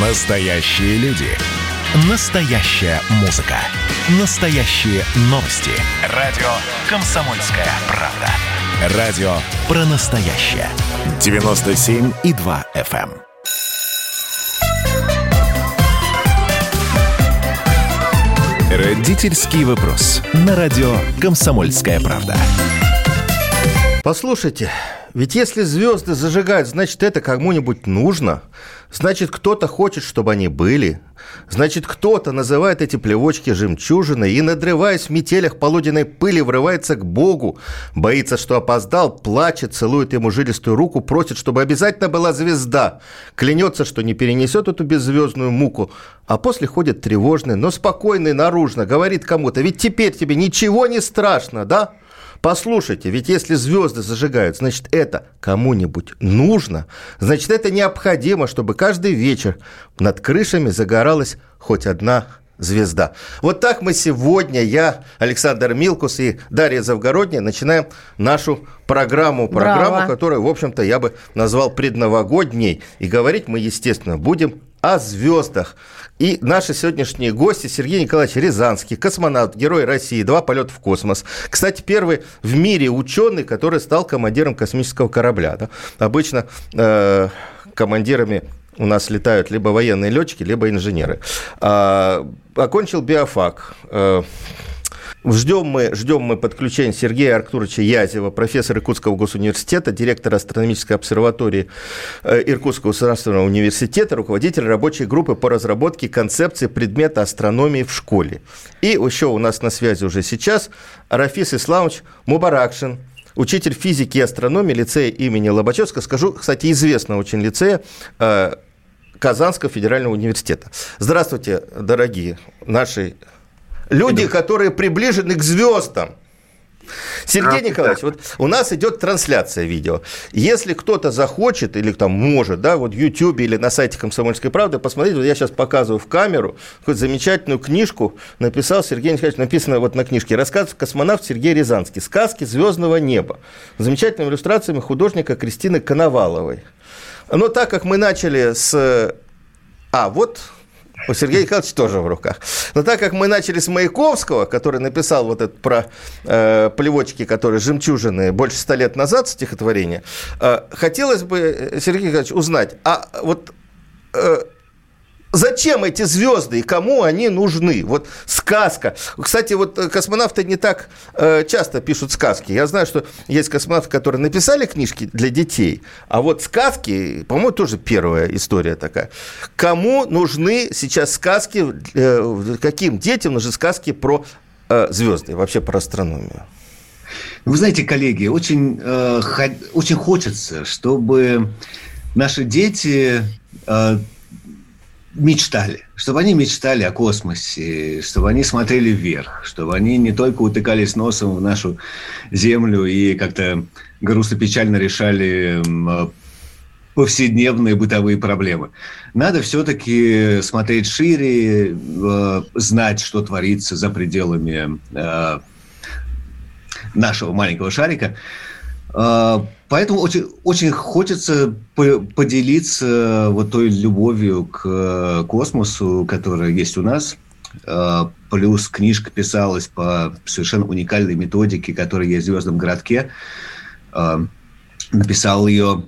Настоящие люди. Настоящая музыка. Настоящие новости. Радио «Комсомольская правда». Радио про настоящее. 97,2 FM. эм. Родительский вопрос. На радио «Комсомольская правда». Послушайте, ведь если звезды зажигают, значит, это кому-нибудь нужно. Значит, кто-то хочет, чтобы они были. Значит, кто-то называет эти плевочки жемчужиной и, надрываясь в метелях полуденной пыли, врывается к Богу. Боится, что опоздал, плачет, целует ему жилистую руку, просит, чтобы обязательно была звезда. Клянется, что не перенесет эту беззвездную муку. А после ходит тревожный, но спокойный наружно, говорит кому-то, ведь теперь тебе ничего не страшно, да? Послушайте, ведь если звезды зажигают, значит, это кому-нибудь нужно, значит, это необходимо, чтобы каждый вечер над крышами загоралась хоть одна звезда. Вот так мы сегодня, я, Александр Милкус и Дарья Завгородняя, начинаем нашу программу, программу, Браво. которую, в общем-то, я бы назвал предновогодней. И говорить мы, естественно, будем о звездах. И наши сегодняшние гости Сергей Николаевич Рязанский, космонавт, герой России, два полета в космос. Кстати, первый в мире ученый, который стал командиром космического корабля. да. Обычно э, командирами у нас летают либо военные летчики, либо инженеры. А, окончил биофак. Э, Ждем мы, ждем мы подключения Сергея Арктуровича Язева, профессора Иркутского госуниверситета, директора астрономической обсерватории э, Иркутского государственного университета, руководитель рабочей группы по разработке концепции предмета астрономии в школе. И еще у нас на связи уже сейчас Рафис Исламович Мубаракшин, учитель физики и астрономии лицея имени Лобачевского, скажу, кстати, известного очень лицея, э, Казанского федерального университета. Здравствуйте, дорогие наши люди, которые приближены к звездам. Сергей Николаевич, вот у нас идет трансляция видео. Если кто-то захочет или там может, да, вот в YouTube или на сайте Комсомольской правды, посмотрите, вот я сейчас показываю в камеру какую замечательную книжку написал Сергей Николаевич, написано вот на книжке «Рассказ космонавт Сергей Рязанский. Сказки звездного неба». С замечательными иллюстрациями художника Кристины Коноваловой. Но так как мы начали с... А, вот у Сергея Николаевича тоже в руках. Но так как мы начали с Маяковского, который написал вот это про э, плевочки, которые жемчужины больше ста лет назад стихотворение, э, хотелось бы, э, Сергей Николаевич, узнать, а вот э, Зачем эти звезды и кому они нужны? Вот сказка. Кстати, вот э, космонавты не так э, часто пишут сказки. Я знаю, что есть космонавты, которые написали книжки для детей, а вот сказки, по-моему, тоже первая история такая. Кому нужны сейчас сказки, э, каким детям нужны сказки про э, звезды, вообще про астрономию? Вы знаете, коллеги, очень, э, очень хочется, чтобы наши дети э, мечтали, чтобы они мечтали о космосе, чтобы они смотрели вверх, чтобы они не только утыкались носом в нашу Землю и как-то грустно-печально решали э, повседневные бытовые проблемы. Надо все-таки смотреть шире, э, знать, что творится за пределами э, нашего маленького шарика. А, Поэтому очень, очень хочется по- поделиться вот той любовью к э, космосу, которая есть у нас. А, Плюс книжка писалась по совершенно уникальной методике, которая есть в «Звездном городке». А, Написал ее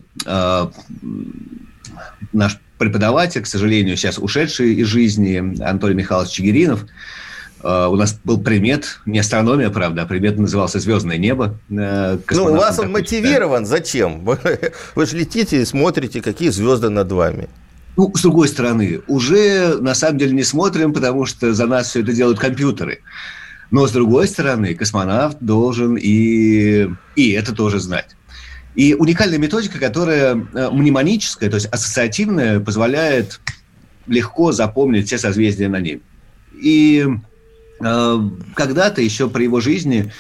наш преподаватель, к сожалению, сейчас ушедший из жизни, Анатолий Михайлович Чигиринов. Uh, у нас был предмет, не астрономия, правда, а предмет назывался «Звездное небо». Uh, Ну, у вас он допустим, да. мотивирован. Зачем? Вы, вы же летите и смотрите, какие звезды над вами. Ну, с другой стороны, уже на самом деле не смотрим, потому что за нас все это делают компьютеры. Но с другой стороны, космонавт должен и, и это тоже знать. И уникальная методика, которая э, мнемоническая, то есть ассоциативная, позволяет легко запомнить все созвездия на небе. И э, когда-то еще при его жизни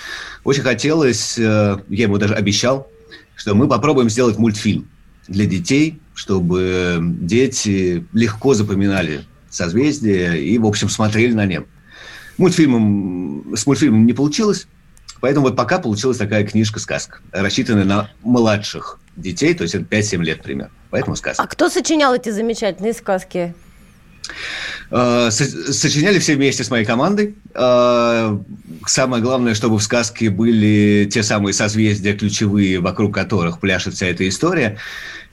очень хотелось, э, я ему даже обещал, что мы попробуем сделать мультфильм для детей, чтобы дети легко запоминали созвездия и, в общем, смотрели на небо. Мультфильмом, с мультфильмом не получилось, поэтому вот пока получилась такая книжка-сказка, рассчитанная на младших детей, то есть это 5-7 лет примерно. Поэтому сказка. А кто сочинял эти замечательные сказки? Э, сочиняли все вместе с моей командой. Э, самое главное, чтобы в сказке были те самые созвездия ключевые, вокруг которых пляшет вся эта история.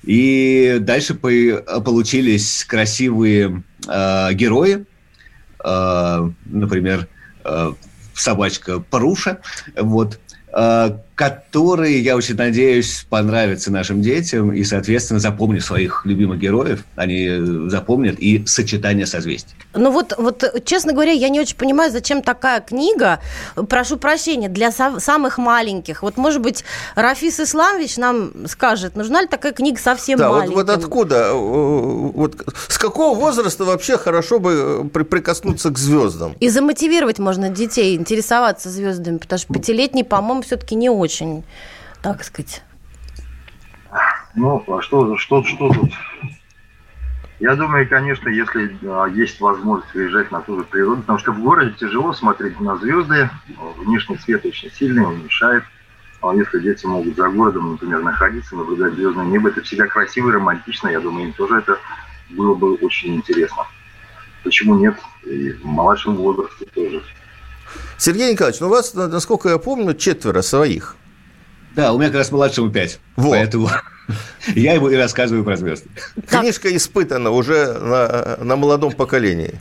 И дальше получились красивые э, герои. Например, собачка Паруша. Вот которые, я очень надеюсь, понравятся нашим детям и, соответственно, запомнят своих любимых героев. Они запомнят и сочетание созвездий. Ну вот, вот, честно говоря, я не очень понимаю, зачем такая книга, прошу прощения, для самых маленьких. Вот, может быть, Рафис Исламович нам скажет, нужна ли такая книга совсем да, маленьким? Вот, вот откуда? Вот, с какого возраста вообще хорошо бы прикоснуться к звездам? И замотивировать можно детей интересоваться звездами, потому что пятилетний, по-моему, все-таки не очень очень, так сказать. Ну, а что, что, что тут? Я думаю, конечно, если а, есть возможность выезжать на ту же природу, потому что в городе тяжело смотреть на звезды, внешний свет очень сильный, он мешает. А если дети могут за городом, например, находиться, наблюдать звездное небо, это всегда красиво и романтично. Я думаю, им тоже это было бы очень интересно. Почему нет? И в младшем возрасте тоже. Сергей Николаевич, ну у вас, насколько я помню, четверо своих. Да, у меня как раз младшему пять. Вот. Поэтому я ему и рассказываю про звезды. Книжка испытана уже на, на молодом поколении.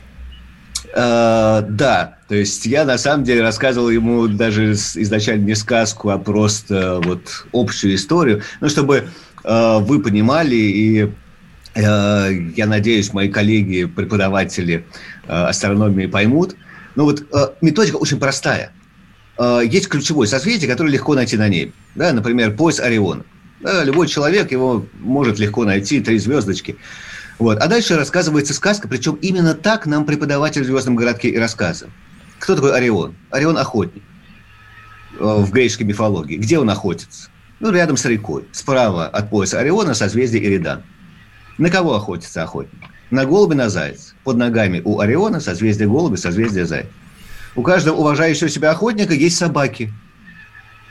Uh, да, то есть я на самом деле рассказывал ему даже изначально не сказку, а просто вот общую историю, ну, чтобы uh, вы понимали, и uh, я надеюсь, мои коллеги, преподаватели астрономии поймут, ну вот методика очень простая. Э, есть ключевое созвездие, которое легко найти на небе. Да, например, пояс Ориона. Да, любой человек его может легко найти, три звездочки. Вот. А дальше рассказывается сказка, причем именно так нам преподаватель в «Звездном городке» и рассказывал. Кто такой Орион? Орион – охотник э, в греческой мифологии. Где он охотится? Ну, рядом с рекой. Справа от пояса Ориона созвездие Иридан. На кого охотится охотник? На голубя, на заяц. Под ногами у Ориона созвездие голубя, созвездие заяц. У каждого уважающего себя охотника есть собаки.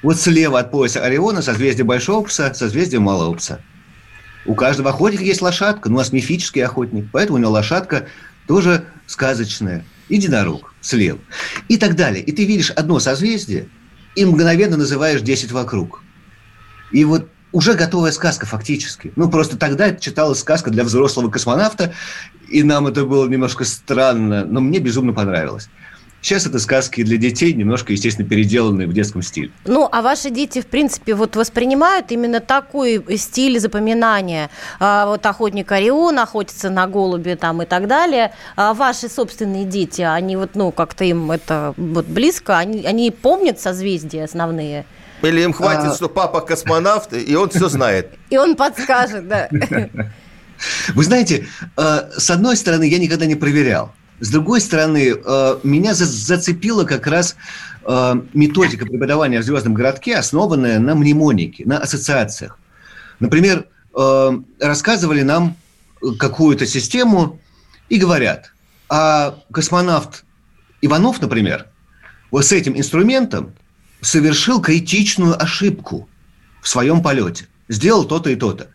Вот слева от пояса Ориона созвездие большого пса, созвездие малого пса. У каждого охотника есть лошадка, ну, у нас мифический охотник, поэтому у него лошадка тоже сказочная. Единорог слева. И так далее. И ты видишь одно созвездие и мгновенно называешь 10 вокруг. И вот уже готовая сказка фактически. Ну, просто тогда читалась сказка для взрослого космонавта, и нам это было немножко странно, но мне безумно понравилось. Сейчас это сказки для детей, немножко, естественно, переделанные в детском стиле. Ну, а ваши дети, в принципе, вот воспринимают именно такой стиль запоминания. А, вот охотник Орион охотится на голуби там и так далее. А ваши собственные дети, они вот, ну, как-то им это вот близко, они, они помнят созвездия основные? Или им хватит, а... что папа космонавт, и он все знает. И он подскажет, да. Вы знаете, э, с одной стороны, я никогда не проверял. С другой стороны, э, меня зацепила как раз э, методика преподавания в звездном городке, основанная на мнемонике, на ассоциациях. Например, рассказывали нам какую-то систему и говорят, а космонавт Иванов, например, вот с этим инструментом совершил критичную ошибку в своем полете. Сделал то-то и то-то.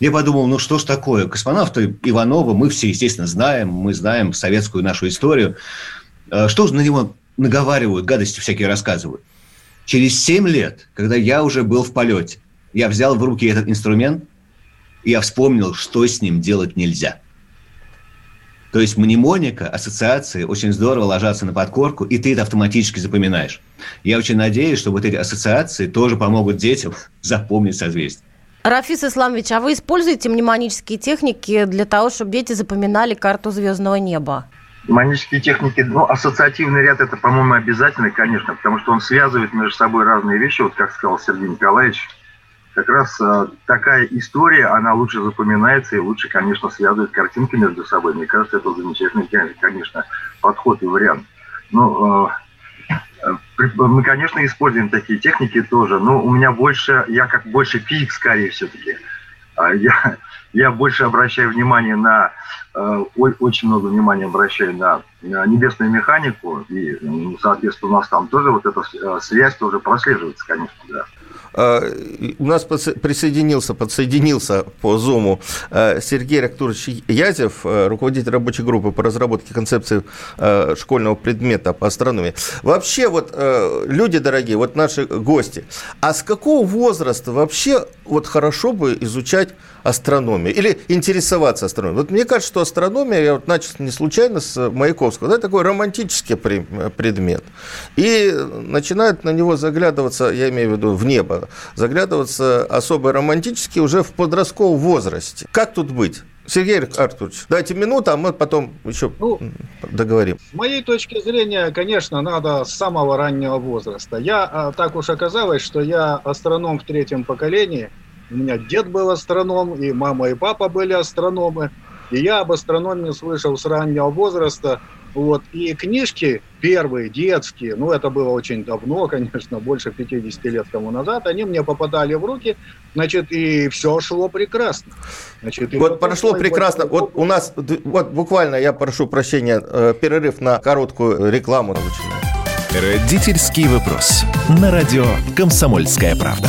Я подумал, ну что ж такое, космонавта Иванова мы все, естественно, знаем, мы знаем советскую нашу историю. А что же на него наговаривают, гадости всякие рассказывают? Через 7 лет, когда я уже был в полете, я взял в руки этот инструмент, и я вспомнил, что с ним делать нельзя. То есть мнемоника, ассоциации очень здорово ложатся на подкорку, и ты это автоматически запоминаешь. Я очень надеюсь, что вот эти ассоциации тоже помогут детям запомнить созвездие. Рафис Исламович, а вы используете мнемонические техники для того, чтобы дети запоминали карту звездного неба? Мнемонические техники, ну, ассоциативный ряд это, по-моему, обязательно, конечно, потому что он связывает между собой разные вещи, вот как сказал Сергей Николаевич, как раз э, такая история, она лучше запоминается и лучше, конечно, связывает картинки между собой. Мне кажется, это замечательный, конечно, подход и вариант. Но э, мы, конечно, используем такие техники тоже, но у меня больше, я как больше физик скорее все-таки. А я, я больше обращаю внимание на, э, очень много внимания обращаю на, небесную механику, и, ну, соответственно, у нас там тоже вот эта э, связь тоже прослеживается, конечно, да. У нас присоединился, подсоединился по Зуму Сергей Рактурович Язев, руководитель рабочей группы по разработке концепции школьного предмета по астрономии. Вообще, вот, люди дорогие, вот наши гости, а с какого возраста вообще вот хорошо бы изучать астрономию или интересоваться астрономией. Вот мне кажется, что астрономия, я вот начал не случайно с Маяковского, да, такой романтический предмет. И начинают на него заглядываться, я имею в виду в небо, заглядываться особо романтически уже в подростковом возрасте. Как тут быть? Сергей Артурович, дайте минуту, а мы потом еще ну, договорим. С моей точки зрения, конечно, надо с самого раннего возраста. Я а, так уж оказалось, что я астроном в третьем поколении – у меня дед был астроном, и мама и папа были астрономы. И я об астрономии слышал с раннего возраста. Вот. И книжки первые, детские, ну, это было очень давно, конечно, больше 50 лет тому назад, они мне попадали в руки, значит, и все шло прекрасно. Значит, вот прошло прекрасно. Вот у нас, вот буквально, я прошу прощения, э, перерыв на короткую рекламу. Родительский вопрос. На радио «Комсомольская правда».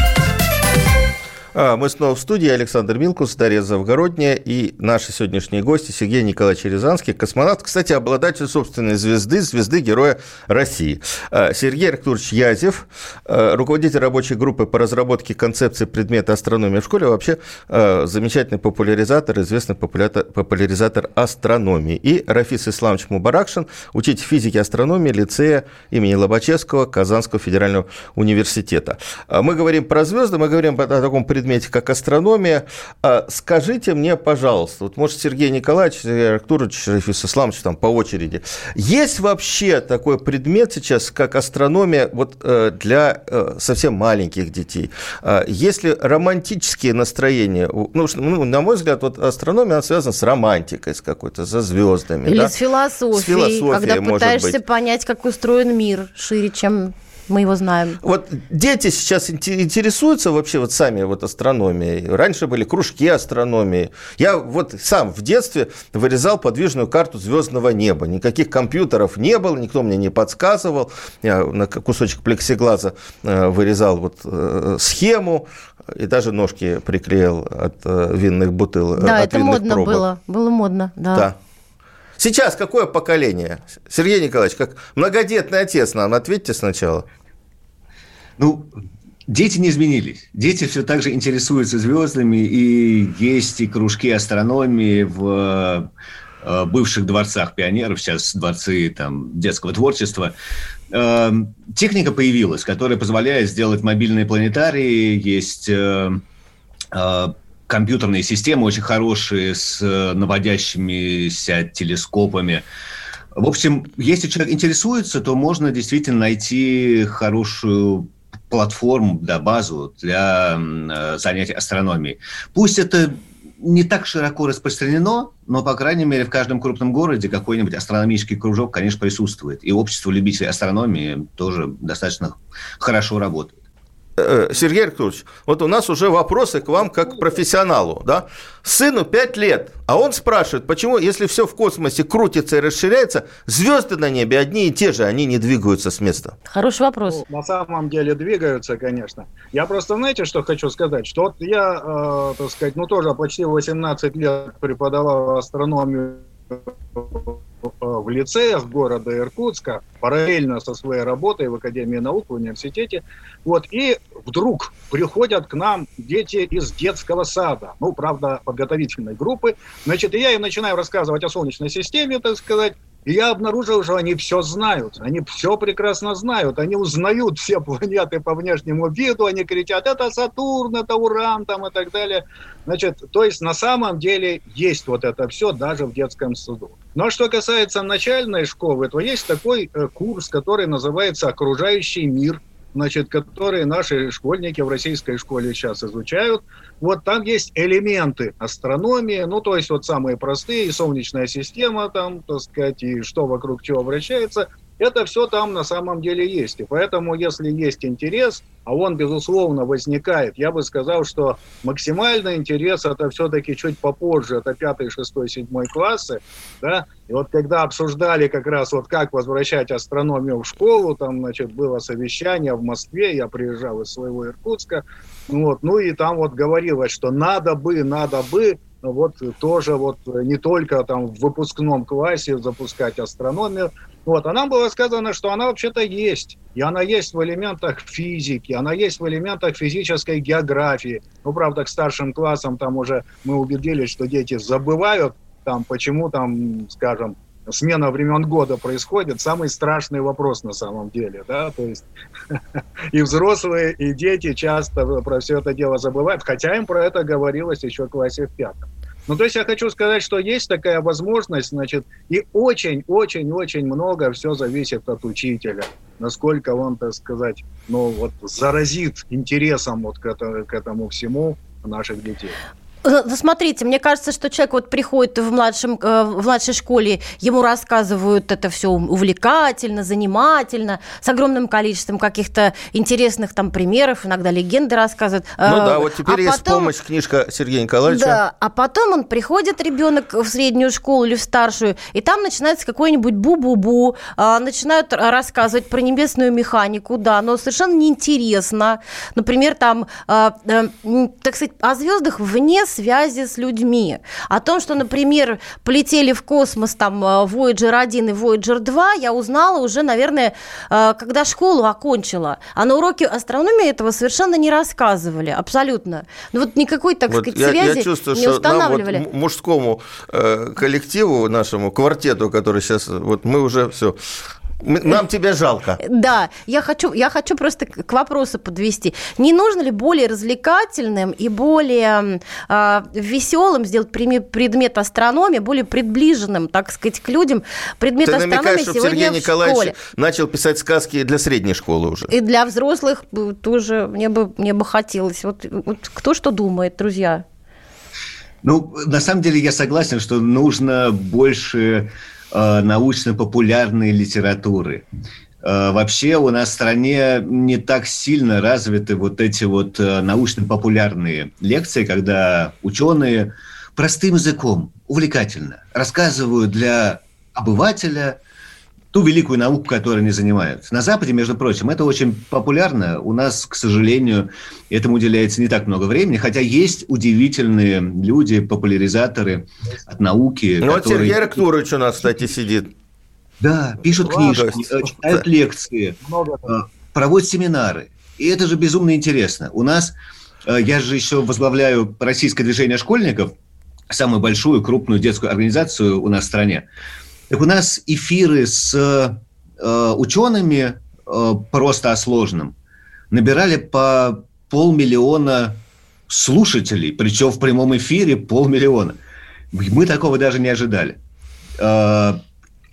А, мы снова в студии. Александр Милкус, Дарья Завгородняя и наши сегодняшние гости Сергей Николаевич Рязанский, космонавт, кстати, обладатель собственной звезды, звезды Героя России. А, Сергей Арктурович Язев, а, руководитель рабочей группы по разработке концепции предмета астрономии в школе, вообще замечательный популяризатор, известный популяризатор астрономии. И Рафис Исламович Мубаракшин, учитель физики и астрономии лицея имени Лобачевского Казанского федерального университета. Мы говорим про звезды, мы говорим о таком предмете, предмете, как астрономия. А скажите мне, пожалуйста, вот может Сергей Николаевич, Сергей Арктурович, Рафис Исламович там по очереди, есть вообще такой предмет сейчас, как астрономия вот э, для э, совсем маленьких детей? А есть ли романтические настроения? Ну, ну, на мой взгляд, вот астрономия, она связана с романтикой, с какой-то, со звездами. Или да? с философией, с философией когда пытаешься быть. понять, как устроен мир шире, чем мы его знаем. Вот дети сейчас интересуются вообще вот сами вот астрономией. Раньше были кружки астрономии. Я вот сам в детстве вырезал подвижную карту звездного неба. Никаких компьютеров не было, никто мне не подсказывал. Я на кусочек плексиглаза э, вырезал вот э, схему и даже ножки приклеил от э, винных бутылок. Да, от это модно пробок. было. Было модно, да. Да. Сейчас какое поколение? Сергей Николаевич, как многодетный отец нам ответьте сначала. Ну, Дети не изменились. Дети все так же интересуются звездами, и есть и кружки астрономии в э, бывших дворцах пионеров, сейчас дворцы там, детского творчества. Э, техника появилась, которая позволяет сделать мобильные планетарии, есть э, компьютерные системы очень хорошие с наводящимися телескопами. В общем, если человек интересуется, то можно действительно найти хорошую платформу, да, базу для э, занятий астрономией. Пусть это не так широко распространено, но, по крайней мере, в каждом крупном городе какой-нибудь астрономический кружок, конечно, присутствует. И общество любителей астрономии тоже достаточно хорошо работает. Э, Сергей Арктурович, вот у нас уже вопросы к вам как к профессионалу. Да? Сыну 5 лет, а он спрашивает, почему, если все в космосе крутится и расширяется, звезды на небе одни и те же, они не двигаются с места? Хороший вопрос. Ну, на самом деле двигаются, конечно. Я просто, знаете, что хочу сказать? Что вот я, э, так сказать, ну тоже почти 18 лет преподавал астрономию в лицеях города Иркутска, параллельно со своей работой в Академии наук, в университете. Вот, и вдруг приходят к нам дети из детского сада, ну, правда, подготовительной группы. Значит, и я им начинаю рассказывать о Солнечной системе, так сказать, И я обнаружил, что они все знают, они все прекрасно знают, они узнают все планеты по внешнему виду, они кричат, это Сатурн, это Уран там и так далее. Значит, то есть на самом деле есть вот это все даже в детском саду. Но что касается начальной школы, то есть такой э, курс, который называется «Окружающий мир», значит, которые наши школьники в российской школе сейчас изучают. Вот там есть элементы астрономии, ну, то есть вот самые простые, и солнечная система там, так сказать, и что вокруг чего вращается – это все там на самом деле есть. И поэтому, если есть интерес, а он, безусловно, возникает, я бы сказал, что максимальный интерес это все-таки чуть попозже, это пятый, шестой, седьмой классы, да, и вот когда обсуждали как раз вот как возвращать астрономию в школу, там, значит, было совещание в Москве, я приезжал из своего Иркутска, вот, ну и там вот говорилось, что надо бы, надо бы, вот тоже вот не только там в выпускном классе запускать астрономию, вот, а нам было сказано, что она вообще-то есть. И она есть в элементах физики, она есть в элементах физической географии. Ну, правда, к старшим классам там уже мы убедились, что дети забывают, там, почему там, скажем, смена времен года происходит, самый страшный вопрос на самом деле, да, то есть и взрослые, и дети часто про все это дело забывают, хотя им про это говорилось еще в классе в пятом. Ну, то есть я хочу сказать, что есть такая возможность, значит, и очень-очень-очень много все зависит от учителя. Насколько он, так сказать, ну, вот заразит интересом вот к, это, к этому всему наших детей. Э, ну, смотрите, мне кажется, что человек вот приходит в, младшем, э, в младшей школе, ему рассказывают это все увлекательно, занимательно, с огромным количеством каких-то интересных там примеров, иногда легенды рассказывают. Ну да, вот теперь а есть потом, помощь, книжка Сергея Николаевича. Да, а потом он приходит, ребенок, в среднюю школу или в старшую, и там начинается какой-нибудь бу-бу-бу, а, начинают рассказывать про небесную механику, да, но совершенно неинтересно. Например, там, а, э, так сказать, о звездах вне связи с людьми. О том, что, например, полетели в космос там э, Voyager 1 и Voyager 2, я узнала уже, наверное, э, когда школу окончила. А на уроке астрономии этого совершенно не рассказывали, абсолютно. Ну вот никакой, так вот сказать, я, связи я чувствую, не устанавливали. Нам вот мужскому э, коллективу нашему, квартету, который сейчас, вот мы уже все нам тебя жалко. Да, я хочу, я хочу просто к вопросу подвести. Не нужно ли более развлекательным и более э, веселым сделать предмет астрономии, более приближенным, так сказать, к людям? Предмет Ты астрономии намекаешь, сегодня Сергей в Николаевич школе. начал писать сказки для средней школы уже. И для взрослых тоже мне бы, мне бы хотелось. Вот, вот кто что думает, друзья? Ну, на самом деле я согласен, что нужно больше научно-популярной литературы. Э, вообще у нас в стране не так сильно развиты вот эти вот э, научно-популярные лекции, когда ученые простым языком, увлекательно рассказывают для обывателя – ту великую науку, которой они занимаются. На Западе, между прочим, это очень популярно. У нас, к сожалению, этому уделяется не так много времени, хотя есть удивительные люди, популяризаторы от науки. Ну, которые... вот Сергей Арктурович у нас, кстати, сидит. Да, пишут книжки, читают лекции, э, проводят семинары. И это же безумно интересно. У нас, э, я же еще возглавляю российское движение школьников, самую большую крупную детскую организацию у нас в стране. Так у нас эфиры с э, учеными э, просто о сложном набирали по полмиллиона слушателей, причем в прямом эфире полмиллиона. Мы такого даже не ожидали. Э,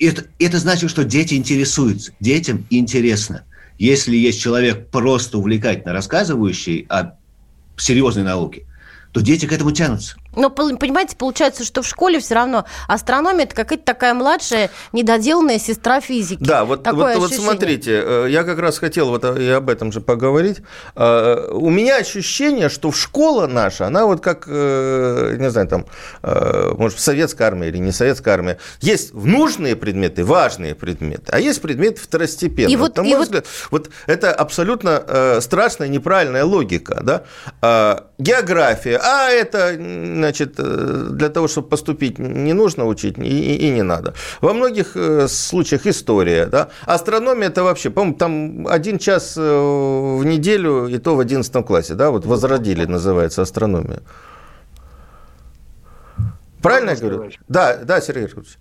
это, это значит, что дети интересуются. Детям интересно. Если есть человек просто увлекательно рассказывающий о серьезной науке, то дети к этому тянутся. Но, понимаете, получается, что в школе все равно астрономия – это какая-то такая младшая, недоделанная сестра физики. Да, вот, вот, вот смотрите, э, я как раз хотел вот и об этом же поговорить. Э, у меня ощущение, что школа наша, она вот как, э, не знаю, там, может, советская армия или не советская армия, есть нужные предметы, важные предметы, а есть предметы второстепенные. И вот, На мой и взгляд, вот... вот это абсолютно страшная, неправильная логика. Да? География, а это значит, э, для того, чтобы поступить, не нужно учить и, и не надо. Во многих э, случаях история, да. Астрономия это вообще, по-моему, там один час э, в неделю, и то в 11 классе, да, вот возродили, называется, астрономия. Правильно я говорю? Да, да, Сергей Ильич.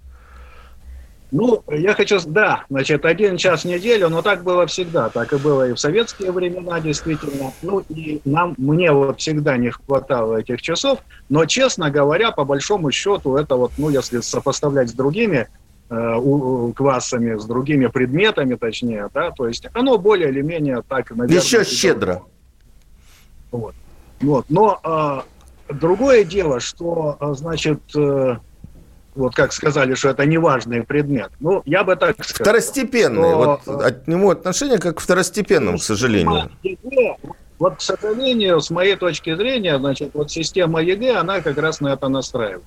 Ну, я хочу, да, значит, один час в неделю, но так было всегда, так и было и в советские времена, действительно. Ну, и нам, мне вот всегда не хватало этих часов, но, честно говоря, по большому счету, это вот, ну, если сопоставлять с другими э, классами, с другими предметами, точнее, да, то есть оно более или менее так, наверное... Еще щедро. Вот. вот. Но э, другое дело, что, а, значит, э, вот как сказали, что это неважный предмет. Ну, я бы так сказал. Второстепенный. Что, вот от него отношение как к второстепенному, к сожалению. ЕГЭ, вот, к сожалению, с моей точки зрения, значит, вот система ЕГЭ, она как раз на это настраивает.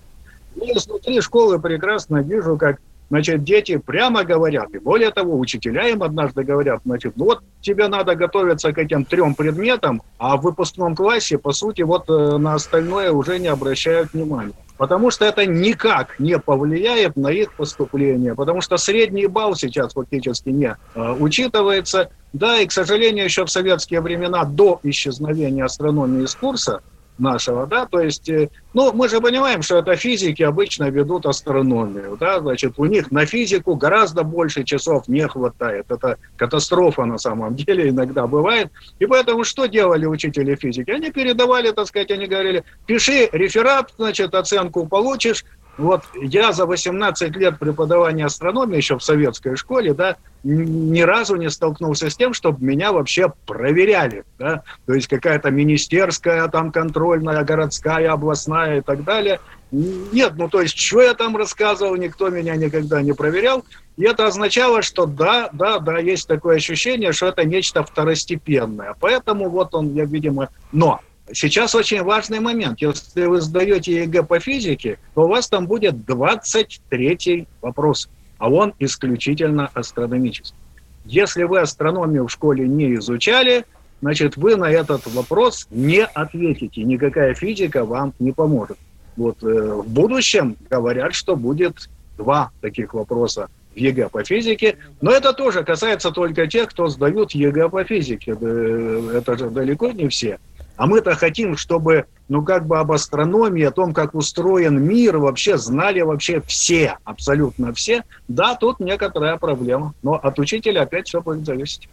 И изнутри школы прекрасно вижу, как Значит, дети прямо говорят, и более того, учителя им однажды говорят, значит, ну вот тебе надо готовиться к этим трем предметам, а в выпускном классе, по сути, вот э, на остальное уже не обращают внимания. Потому что это никак не повлияет на их поступление, потому что средний балл сейчас фактически не э, учитывается. Да, и, к сожалению, еще в советские времена, до исчезновения астрономии из курса, нашего, да, то есть, э, ну, мы же понимаем, что это физики обычно ведут астрономию, да, значит, у них на физику гораздо больше часов не хватает, это катастрофа на самом деле иногда бывает, и поэтому что делали учители физики? Они передавали, так сказать, они говорили, пиши реферат, значит, оценку получишь, вот я за 18 лет преподавания астрономии еще в советской школе, да, ни разу не столкнулся с тем, чтобы меня вообще проверяли, да, то есть какая-то министерская, там контрольная, городская, областная и так далее. Нет, ну то есть, что я там рассказывал, никто меня никогда не проверял. И это означало, что да, да, да, есть такое ощущение, что это нечто второстепенное. Поэтому вот он, я, видимо, но Сейчас очень важный момент. Если вы сдаете ЕГЭ по физике, то у вас там будет 23-й вопрос, а он исключительно астрономический. Если вы астрономию в школе не изучали, значит, вы на этот вопрос не ответите. Никакая физика вам не поможет. Вот э, в будущем говорят, что будет два таких вопроса в ЕГЭ по физике, но это тоже касается только тех, кто сдают ЕГЭ по физике. Это же далеко не все. А мы-то хотим, чтобы, ну, как бы об астрономии, о том, как устроен мир, вообще знали вообще все, абсолютно все. Да, тут некоторая проблема, но от учителя опять все будет зависеть.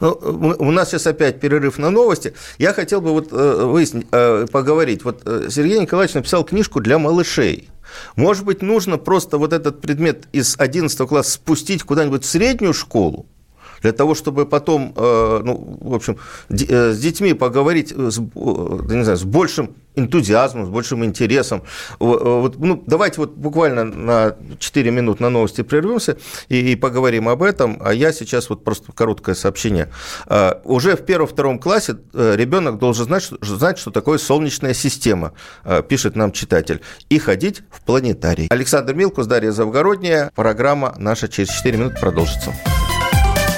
Ну, у нас сейчас опять перерыв на новости. Я хотел бы вот э, выяснить, э, поговорить. Вот э, Сергей Николаевич написал книжку для малышей. Может быть, нужно просто вот этот предмет из 11 класса спустить куда-нибудь в среднюю школу, для того, чтобы потом, э, ну, в общем, э, с детьми поговорить с, не знаю, с большим энтузиазмом, с большим интересом. Вот, ну, давайте вот буквально на 4 минуты на новости прервемся и, и поговорим об этом. А я сейчас вот просто короткое сообщение. Уже в первом-втором классе э, ребенок должен знать, знать, что такое солнечная система, пишет нам читатель, и ходить в планетарий. Александр Милкус, Дарья Завгородняя. Программа наша через 4 минуты продолжится.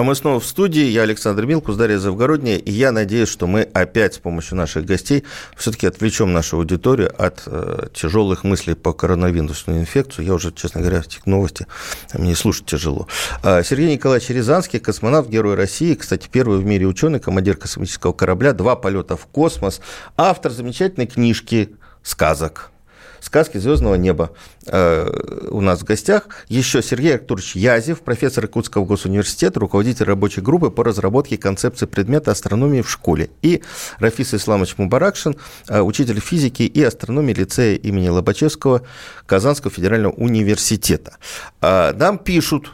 А мы снова в студии. Я Александр Милкус, Дарья Завгородняя. И я надеюсь, что мы опять с помощью наших гостей все-таки отвлечем нашу аудиторию от э, тяжелых мыслей по коронавирусной инфекции. Я уже, честно говоря, эти новости мне слушать тяжело. А Сергей Николаевич Рязанский, космонавт, герой России. Кстати, первый в мире ученый, командир космического корабля. Два полета в космос. Автор замечательной книжки сказок сказки звездного неба э, у нас в гостях. Еще Сергей Артурович Язев, профессор Иркутского госуниверситета, руководитель рабочей группы по разработке концепции предмета астрономии в школе. И Рафис Исламович Мубаракшин, э, учитель физики и астрономии лицея имени Лобачевского Казанского федерального университета. Э, нам пишут,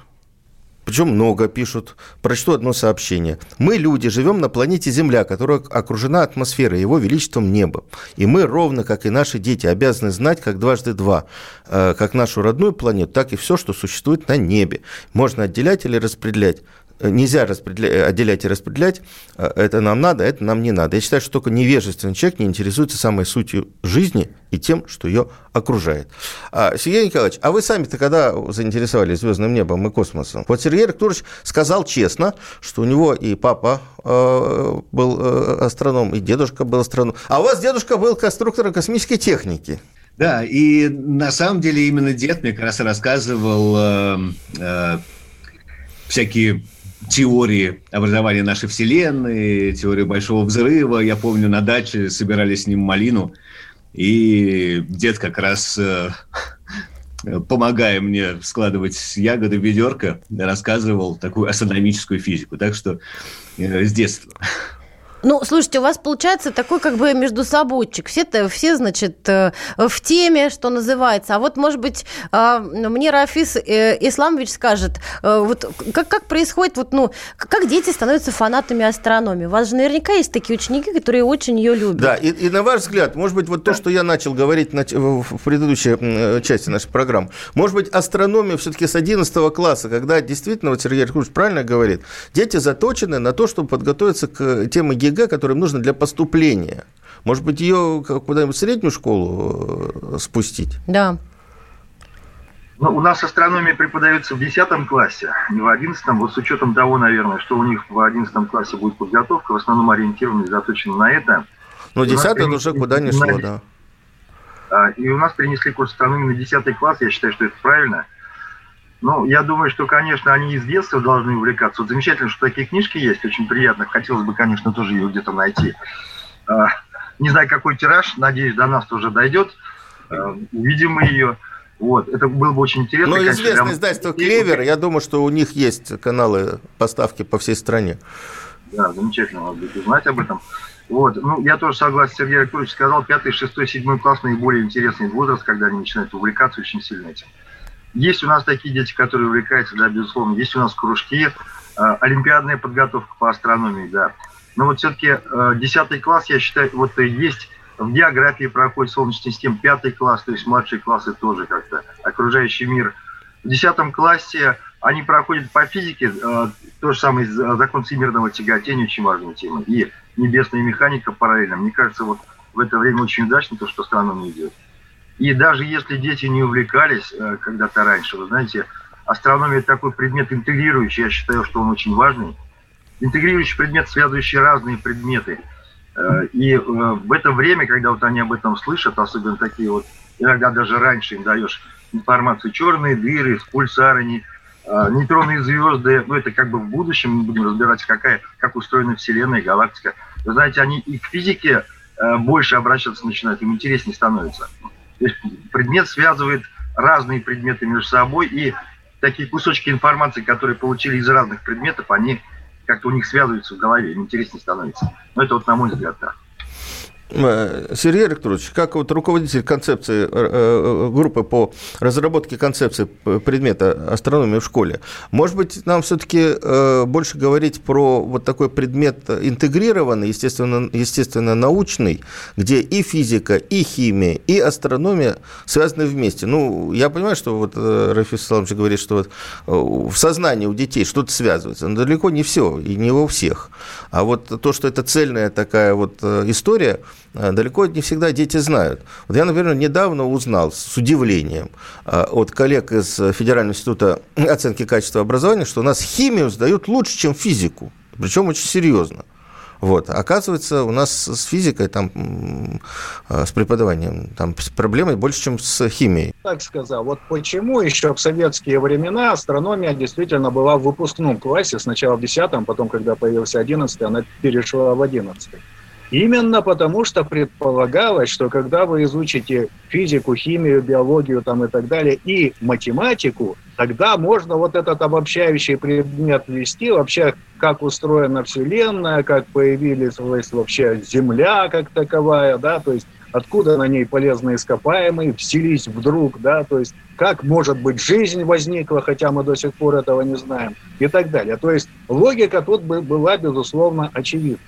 причем много пишут. Прочту одно сообщение. Мы, люди, живем на планете Земля, которая окружена атмосферой, его величеством неба. И мы, ровно как и наши дети, обязаны знать, как дважды два, э, как нашу родную планету, так и все, что существует на небе. Можно отделять или распределять нельзя распределять, отделять и распределять. Это нам надо, это нам не надо. Я считаю, что только невежественный человек не интересуется самой сутью жизни и тем, что ее окружает. А, Сергей Николаевич, а вы сами-то когда заинтересовались звездным небом и космосом? Вот Сергей Арктурович сказал честно, что у него и папа э, был э, астроном, и дедушка был астроном. А у вас дедушка был конструктором космической техники. Да, и на самом деле именно дед мне как раз рассказывал э, э, всякие теории образования нашей Вселенной, теории Большого Взрыва. Я помню, на даче собирали с ним малину, и дед как раз, э, помогая мне складывать ягоды в ведерко, рассказывал такую астрономическую физику. Так что э, с детства. Ну, слушайте, у вас получается такой как бы между собойчик. Все, все значит, э, в теме, что называется. А вот, может быть, а, мне Рафис э, Исламович скажет, э, вот как, как происходит, вот, ну, как дети становятся фанатами астрономии? У вас же наверняка есть такие ученики, которые очень ее любят. Да, и, и на ваш взгляд, может быть, вот то, что я начал говорить на, в предыдущей части нашей программы, может быть, астрономия все-таки с 11 класса, когда действительно, вот Сергей Аркадьевич правильно говорит, дети заточены на то, чтобы подготовиться к теме ЕГЭ ЕГЭ, которая нужна для поступления. Может быть, ее куда-нибудь в среднюю школу э, спустить? Да. Ну, у нас астрономия преподается в 10 классе, не в 11. Вот с учетом того, наверное, что у них в 11 классе будет подготовка, в основном ориентирована и заточена на это. Но 10 это уже куда ни шло, да. А, и у нас перенесли курс астрономии на 10 класс, я считаю, что это правильно. Ну, я думаю, что, конечно, они из детства должны увлекаться. Вот замечательно, что такие книжки есть, очень приятно. Хотелось бы, конечно, тоже ее где-то найти. А, не знаю, какой тираж, надеюсь, до нас тоже дойдет. А, увидим мы ее. Вот, это было бы очень интересно. Ну, известное прям... издательство «Клевер», я думаю, что у них есть каналы поставки по всей стране. Да, замечательно, надо будет узнать об этом. Вот, ну, я тоже согласен, Сергей Арктурович сказал, пятый, шестой, седьмой класс наиболее интересный возраст, когда они начинают увлекаться очень сильно этим. Есть у нас такие дети, которые увлекаются, да, безусловно. Есть у нас кружки, э, олимпиадная подготовка по астрономии, да. Но вот все-таки э, 10 класс, я считаю, вот есть в географии проходит Солнечная система, пятый класс, то есть младшие классы тоже как-то, окружающий мир. В 10 классе они проходят по физике, э, то же самое закон всемирного тяготения, очень важная тема, и небесная механика параллельно. Мне кажется, вот в это время очень удачно то, что астрономия идет. И даже если дети не увлекались э, когда-то раньше, вы знаете, астрономия это такой предмет интегрирующий, я считаю, что он очень важный. Интегрирующий предмет, связывающий разные предметы. Э, и э, в это время, когда вот они об этом слышат, особенно такие вот, иногда даже раньше им даешь информацию, черные дыры, пульсары, нейтронные звезды, ну это как бы в будущем мы будем разбирать, какая, как устроена Вселенная, галактика. Вы знаете, они и к физике больше обращаться начинают, им интереснее становится предмет связывает разные предметы между собой, и такие кусочки информации, которые получили из разных предметов, они как-то у них связываются в голове, им интереснее становится. Но это вот на мой взгляд так. Э, Сергей Арктурович, как вот руководитель концепции э, э, группы по разработке концепции предмета астрономии в школе, может быть, нам все-таки больше говорить про вот такой предмет интегрированный, естественно, естественно научный, где и физика, и химия, и астрономия связаны вместе. Ну, я понимаю, что вот Рафис Саламович говорит, что вот в сознании у детей что-то связывается, но далеко не все, и не у всех. А вот то, что это цельная такая вот история – Э, далеко не всегда дети знают. Вот я, например, недавно узнал с удивлением э, от коллег из Федерального института оценки качества образования, что у нас химию сдают лучше, чем физику, причем очень серьезно. Вот. Оказывается, у нас с физикой, там, э, с преподаванием, там проблемы больше, чем с химией. Так сказал. Вот почему еще в советские времена астрономия действительно была в выпускном классе, сначала в 10 потом, когда появился 11 она перешла в 11 Именно потому, что предполагалось, что когда вы изучите физику, химию, биологию там и так далее, и математику, тогда можно вот этот обобщающий предмет ввести, вообще как устроена Вселенная, как появилась вообще Земля как таковая, да, то есть откуда на ней полезные ископаемые взялись вдруг, да, то есть как, может быть, жизнь возникла, хотя мы до сих пор этого не знаем, и так далее. То есть логика тут была, безусловно, очевидна.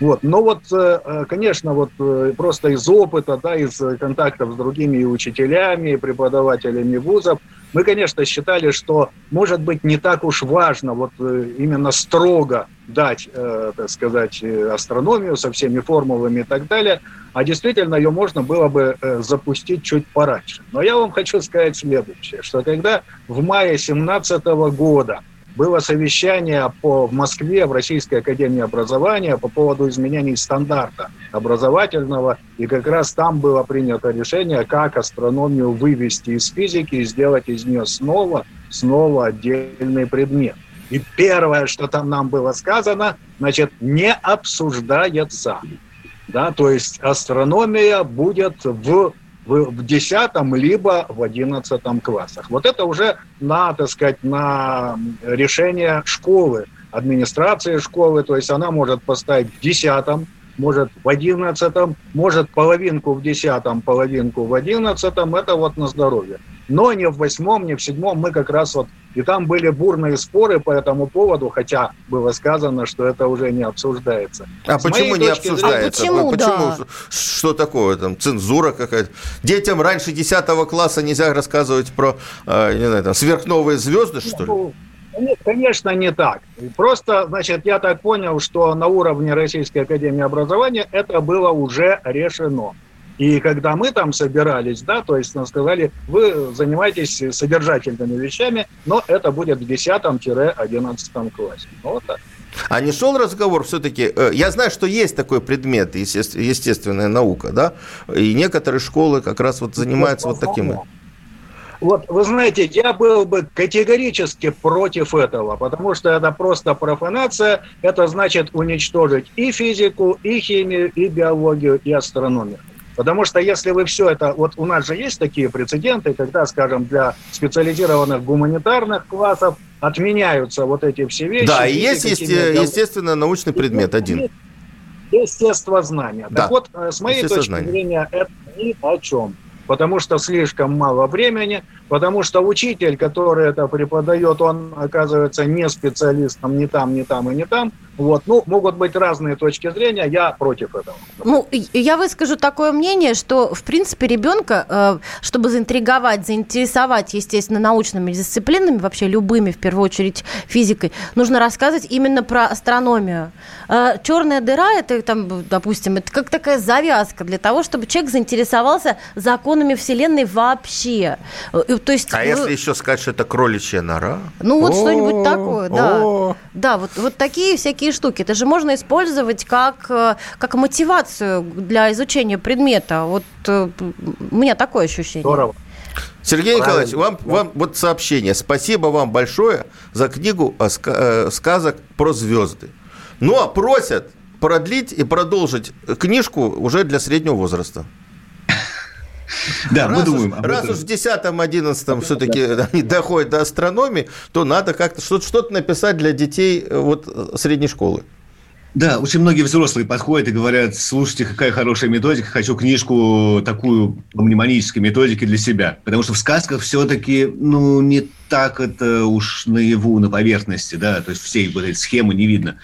Вот. Но вот, э, э, конечно, вот э, просто из опыта, да, из контактов с другими учителями, преподавателями вузов, мы, конечно, считали, что, может быть, не так уж важно вот именно строго дать, так сказать, астрономию со всеми формулами и так далее, а действительно ее можно было бы запустить чуть пораньше. Но я вам хочу сказать следующее, что когда в мае 2017 года было совещание по, в Москве, в Российской Академии Образования по поводу изменений стандарта образовательного, и как раз там было принято решение, как астрономию вывести из физики и сделать из нее снова, снова отдельный предмет. И первое, что там нам было сказано, значит, не обсуждается. Да, то есть астрономия будет в в, в 10 либо в 11 классах. Вот это уже на, так сказать, на решение школы, администрации школы, то есть она может поставить в 10 может в 11 может половинку в 10 половинку в 11 это вот на здоровье. Но не в восьмом, не в седьмом, мы как раз вот и там были бурные споры по этому поводу, хотя было сказано, что это уже не обсуждается. А С почему не обсуждается? Зрения... А почему, почему? Да. Что такое там? Цензура какая-то? Детям раньше 10 класса нельзя рассказывать про, э, не знаю, там, сверхновые звезды, что ли? Ну, нет, конечно, не так. Просто, значит, я так понял, что на уровне Российской Академии Образования это было уже решено. И когда мы там собирались, да, то есть нам сказали, вы занимаетесь содержательными вещами, но это будет в 10-11 классе. Ну, вот так. А не шел разговор все-таки, э, я знаю, что есть такой предмет, естественная наука, да, и некоторые школы как раз вот занимаются вот таким. Вот, вы знаете, я был бы категорически против этого, потому что это просто профанация, это значит уничтожить и физику, и химию, и биологию, и астрономию. Потому что если вы все это... Вот у нас же есть такие прецеденты, когда, скажем, для специализированных гуманитарных классов отменяются вот эти все вещи. Да, и есть, есть естественно, научный предмет один. Естествознание. Да. Так вот, э, с моей точки зрения, это ни о чем потому что слишком мало времени, потому что учитель, который это преподает, он оказывается не специалистом ни там, ни там и не там. Вот. Ну, могут быть разные точки зрения, я против этого. Ну, я выскажу такое мнение, что, в принципе, ребенка, э, чтобы заинтриговать, заинтересовать, естественно, научными дисциплинами, вообще любыми, в первую очередь физикой, нужно рассказывать именно про астрономию. Э, Черная дыра, это, там, допустим, это как такая завязка для того, чтобы человек заинтересовался законами Вселенной вообще. Э, то есть, а ну, если еще сказать, что это кроличья нора? Ну, вот что-нибудь такое, да. Да, вот, вот такие всякие штуки. Это же можно использовать как, э, как мотивацию для изучения предмета. Вот э, у меня такое ощущение. Здорово. Сергей Правильно. Николаевич, вам, вам вот сообщение. Спасибо вам большое за книгу сказок про звезды. Ну, а просят продлить и продолжить книжку уже для среднего возраста. Да, раз мы думаем. Уж, раз уж в 10-11 все-таки они доходят до астрономии, то надо как-то что-то написать для детей э, вот э, средней школы. Да, очень многие взрослые подходят и говорят, слушайте, какая хорошая методика, хочу книжку такую по мнемонической методике для себя. Потому что в сказках все-таки, ну, не так это уж наяву, на поверхности, да, то есть всей вот этой схемы не видно.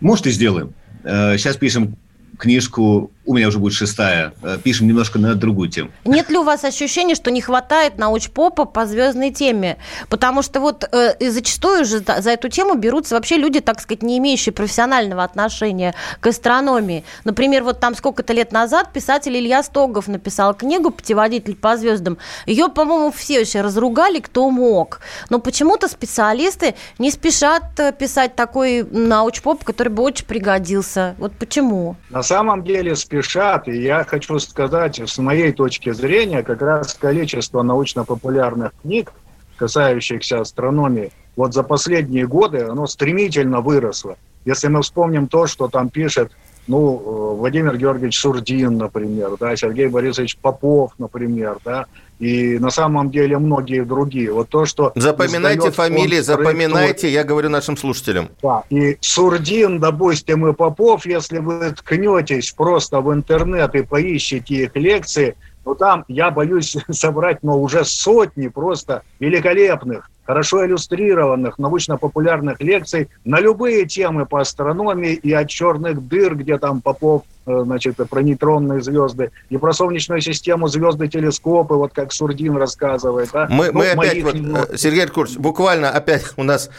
Может, и сделаем. Сейчас э, пишем книжку, у меня уже будет шестая, э, пишем немножко на другую тему. Нет ли у вас ощущения, что не хватает научпопа по звездной теме? Потому что вот э, зачастую же за, за эту тему берутся вообще люди, так сказать, не имеющие профессионального отношения к астрономии. Например, вот там сколько-то лет назад писатель Илья Стогов написал книгу «Путеводитель по звездам». Ее, по-моему, все еще разругали, кто мог. Но почему-то специалисты не спешат э, писать такой научпоп, который бы очень пригодился. Вот почему? На самом деле спешат, и я хочу сказать, с моей точки зрения, как раз количество научно-популярных книг, касающихся астрономии, вот за последние годы оно стремительно выросло. Если мы вспомним то, что там пишет ну, Владимир Георгиевич Сурдин, например, да, Сергей Борисович Попов, например, да, и на самом деле многие другие. Вот то, что... Запоминайте фамилии, запоминайте, я говорю нашим слушателям. Да, и Сурдин, допустим, и Попов, если вы ткнетесь просто в интернет и поищите их лекции, ну там, я боюсь собрать, но уже сотни просто великолепных, хорошо иллюстрированных научно-популярных лекций на любые темы по астрономии и от черных дыр, где там Попов э, значит, про нейтронные звезды, и про Солнечную систему, звезды, телескопы, вот как Сурдин рассказывает. Да? Мы, ну, мы опять, вот, немного... Сергей Аркурович, буквально опять у нас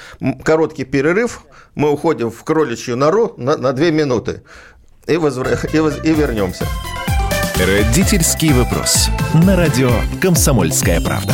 короткий перерыв, мы уходим в кроличью нору на, на две минуты и, возвра... и, воз... и вернемся. Родительский вопрос. На радио «Комсомольская правда».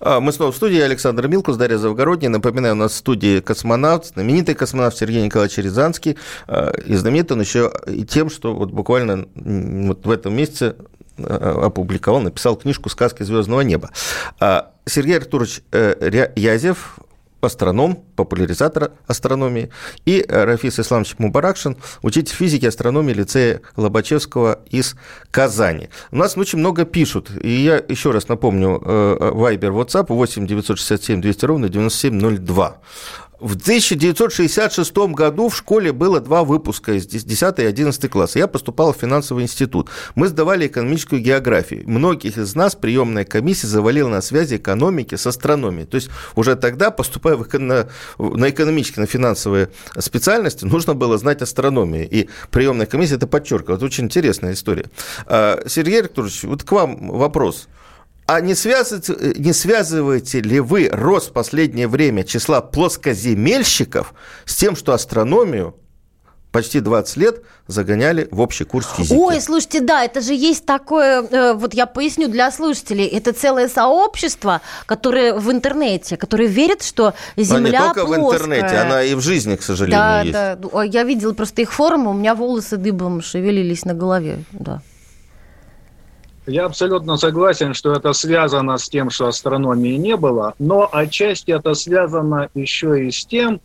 А, мы снова в студии. Александр Милкус, Дарья Завгородняя. Напоминаю, у нас в студии космонавт, знаменитый космонавт Сергей Николаевич Рязанский. А, и знаменит он еще и тем, что вот буквально вот в этом месяце а, опубликовал, написал книжку «Сказки звездного неба». Сергей Артурович э, Язев, астроном, популяризатор астрономии, и Рафис Исламович Мубаракшин, учитель физики и астрономии лицея Лобачевского из Казани. У нас очень много пишут, и я еще раз напомню, Вайбер, WhatsApp 8 967 200 ровно 9702. В 1966 году в школе было два выпуска из 10 и 11 класса. Я поступал в финансовый институт. Мы сдавали экономическую географию. Многих из нас приемная комиссия завалила на связи экономики с астрономией. То есть уже тогда, поступая в, на, на экономические, на финансовые специальности, нужно было знать астрономию. И приемная комиссия это подчеркивает. Это очень интересная история. А, Сергей Арктурович, вот к вам вопрос. А не связываете, не связываете ли вы рост в последнее время числа плоскоземельщиков с тем, что астрономию почти 20 лет загоняли в общий курс физики. Ой, слушайте, да, это же есть такое, э, вот я поясню для слушателей, это целое сообщество, которое в интернете, которое верит, что Земля Но не только плоская. в интернете, она и в жизни, к сожалению, да, есть. Да, я видела просто их форумы, у меня волосы дыбом шевелились на голове, да. Я абсолютно согласен, что это связано с тем, что астрономии не было, но отчасти это связано еще и с тем,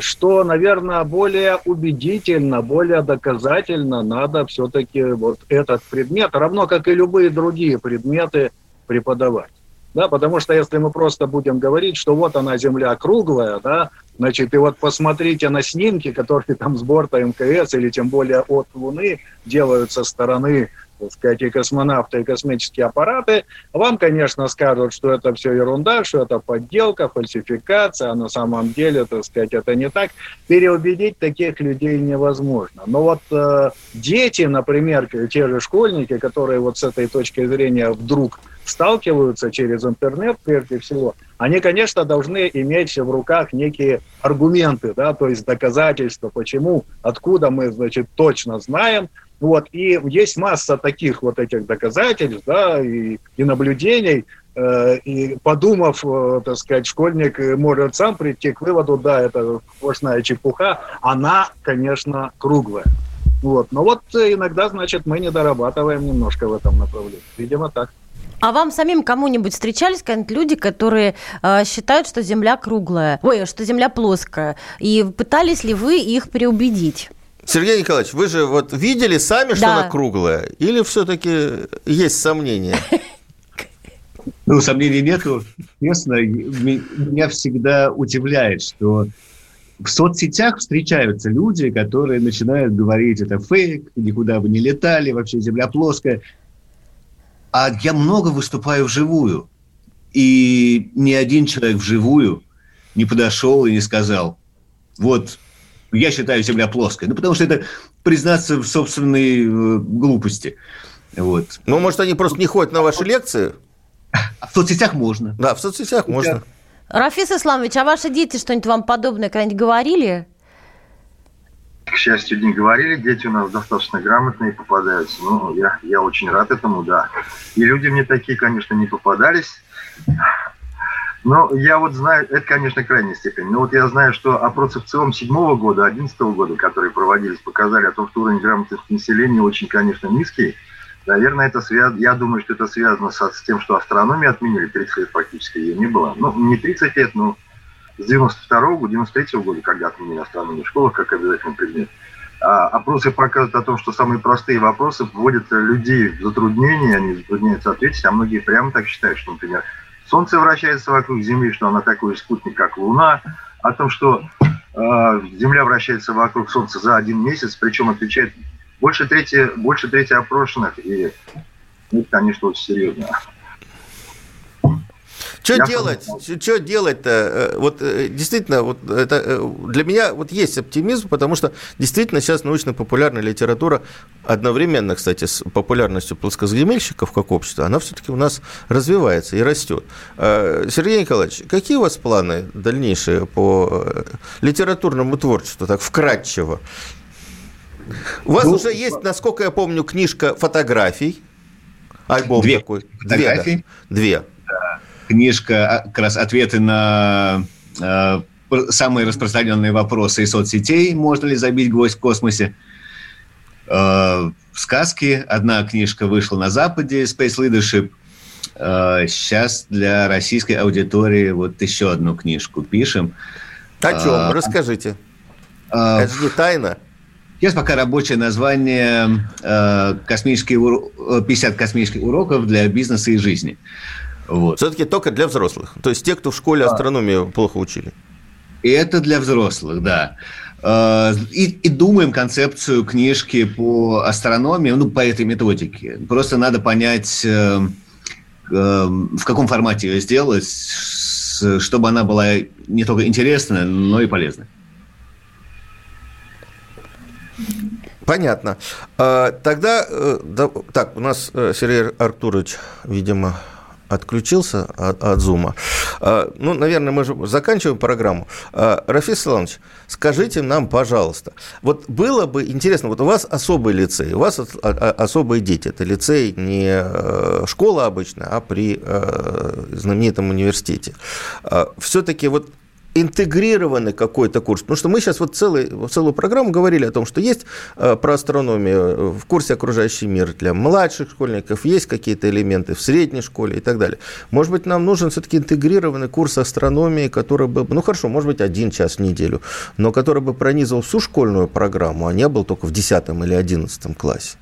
что, наверное, более убедительно, более доказательно надо все-таки вот этот предмет, равно как и любые другие предметы, преподавать. Да, потому что если мы просто будем говорить, что вот она Земля круглая, да, значит, и вот посмотрите на снимки, которые там с борта МКС или тем более от Луны делают со стороны так сказать, и космонавты, и космические аппараты, вам, конечно, скажут, что это все ерунда, что это подделка, фальсификация, а на самом деле, так сказать, это не так. Переубедить таких людей невозможно. Но вот э, дети, например, те же школьники, которые вот с этой точки зрения вдруг сталкиваются через интернет, прежде всего, они, конечно, должны иметь в руках некие аргументы, да, то есть доказательства, почему, откуда мы, значит, точно знаем, вот, и есть масса таких вот этих доказательств, да, и, и наблюдений, э, и подумав, э, так сказать, школьник может сам прийти к выводу, да, это сплошная чепуха, она, конечно, круглая. Вот. Но вот иногда, значит, мы не дорабатываем немножко в этом направлении. Видимо, так. А вам самим кому-нибудь встречались какие-нибудь люди, которые э, считают, что Земля круглая, ой, что Земля плоская, и пытались ли вы их переубедить? Сергей Николаевич, вы же вот видели сами, что Да. она круглая, или все-таки есть сомнения? Ну, сомнений нету. Честно, ме- меня всегда удивляет, что в соцсетях встречаются люди, которые начинают говорить, это фейк, никуда вы не летали, вообще Земля плоская. А я много выступаю вживую. И ни один человек вживую не подошел и не сказал, вот, я считаю Земля плоской. Ну, потому что это признаться в собственной э, глупости. Вот. Ну, может, они просто не ходят на ваши лекции? В соцсетях можно. Да, в соцсетях можно. Рафис Исламович, а ваши дети что-нибудь вам подобное когда-нибудь говорили? К счастью, не говорили, дети у нас достаточно грамотные попадаются. Ну, я, я очень рад этому, да. И люди мне такие, конечно, не попадались. Но я вот знаю, это, конечно, крайняя степень. Но вот я знаю, что опросы в целом седьмого года, одиннадцатого года, которые проводились, показали о том, что уровень грамотности населения очень, конечно, низкий. Наверное, это связано, я думаю, что это связано со- с тем, что астрономию отменили, 30 лет практически ее не было. Ну, не 30 лет, но с 92 года, 93 года, когда отменили астрономию в школах как обязательный предмет. А опросы показывают о том, что самые простые вопросы вводят людей в затруднение, они затрудняются ответить, а многие прямо так считают, что, например, Солнце вращается вокруг Земли, что она такой спутник, как Луна, о том, что э, Земля вращается вокруг Солнца за один месяц, причем отвечает больше трети, больше трети опрошенных, и ну, это, конечно, очень серьезно. Что делать? Что делать-то? Э, Вот э, действительно, вот это э, для меня вот есть оптимизм, потому что действительно сейчас научно-популярная литература одновременно, кстати, с популярностью плоскоземельщиков как общества, она все-таки у нас развивается и растет. Сергей Николаевич, какие у вас планы дальнейшие по литературному творчеству, так вкратчиво? У вас Ну, уже есть, насколько я помню, книжка фотографий, альбом Две такой. фотографии. да? Две. Книжка а, как раз ответы на э, самые распространенные вопросы из соцсетей. Можно ли забить гвоздь в космосе? Э, сказки. Одна книжка вышла на Западе, Space Leadership. Э, сейчас для российской аудитории вот еще одну книжку пишем. О чем? А, Расскажите. а, Это же не тайна. Сейчас пока рабочее название э, космические э, 50 космических уроков для бизнеса и жизни. Вот. Все-таки только для взрослых. То есть те, кто в школе астрономию плохо учили. И это для взрослых, да. Э, И, и думаем концепцию книжки по астрономии, ну, по этой методике. Просто надо понять, э, э, в каком формате ее сделать, чтобы она была не только интересная, но и полезная. Понятно. А, Тогда, э, да, так, у нас Сергей Артурович, видимо, отключился от, Зума. А, Ну, наверное, мы же заканчиваем программу. А, Рафис Исламович, скажите нам, пожалуйста, вот было бы интересно, вот у вас особый лицей, у вас а- а- особые дети. Это лицей не э, школа обычная, а при э, знаменитом университете. Все-таки вот интегрированный какой-то курс. Потому что мы сейчас вот целый, целую программу говорили о том, что есть э, про астрономию э, в курсе окружающий мир для младших школьников, есть какие-то элементы в средней школе и так далее. Может быть, нам нужен все-таки интегрированный курс астрономии, который бы, ну хорошо, может быть, один час в неделю, но который бы пронизывал всю школьную программу, а не был только в 10 или 11 классе.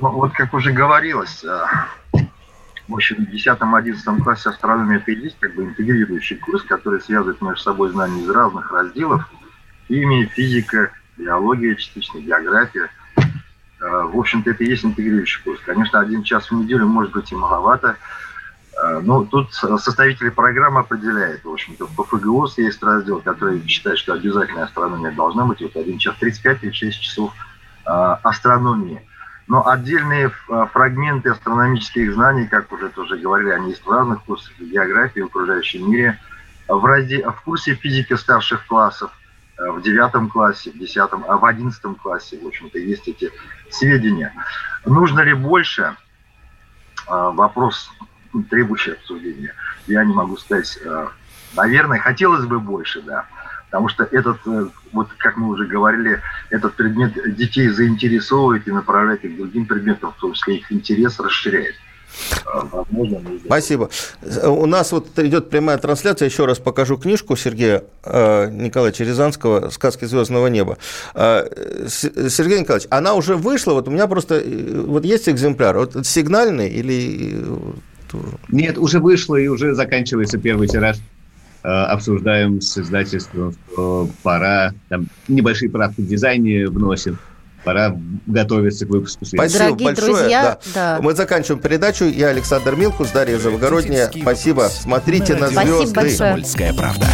Ну, вот как уже говорилось, э, в общем, в 10-11 классе астрономия это и есть как бы интегрирующий курс, который связывает между собой знания из разных разделов. Химия, физика, биология, частично география. Э, В общем-то, это и есть интегрирующий курс. Конечно, один час в неделю может быть и маловато. Э, Но тут со- составители программы определяют. В общем-то, по ФГОС есть раздел, который считает, что обязательная астрономия должна быть. Вот один час 35 или 6 часов э, астрономии. Но отдельные а, фрагменты астрономических знаний, как уже тоже говорили, они есть в разных курсах географии в окружающем мире, в, разе, в курсе физики старших классов, э, в девятом классе, в десятом, а в одиннадцатом классе, в общем-то, есть эти сведения. Нужно ли больше? А, вопрос, требующий обсуждения. Я не могу сказать. Наверное, хотелось бы больше, да. Потому что этот, э, вот как мы уже говорили, этот предмет детей заинтересовывает и направляет их к другим предметам, в том числе их интерес расширяет. А, возможно, Спасибо. У нас вот идет прямая трансляция. Еще раз покажу книжку Сергея э, Николаевича Рязанского «Сказки звездного неба». Э, Сергей Николаевич, она уже вышла. Вот у меня просто вот есть экземпляр. Вот сигнальный или нет, уже вышло и уже заканчивается первый тираж. Э, обсуждаем с издательством, что пора, там небольшие правки в дизайне вносим, пора готовиться к выпуску. Спасибо Дорогие большое. Друзья, да. Да. Мы заканчиваем передачу. Я Александр Милкус, Дарья Завгородняя. Спасибо. Смотрите на, на звезды. Спасибо большое. правда.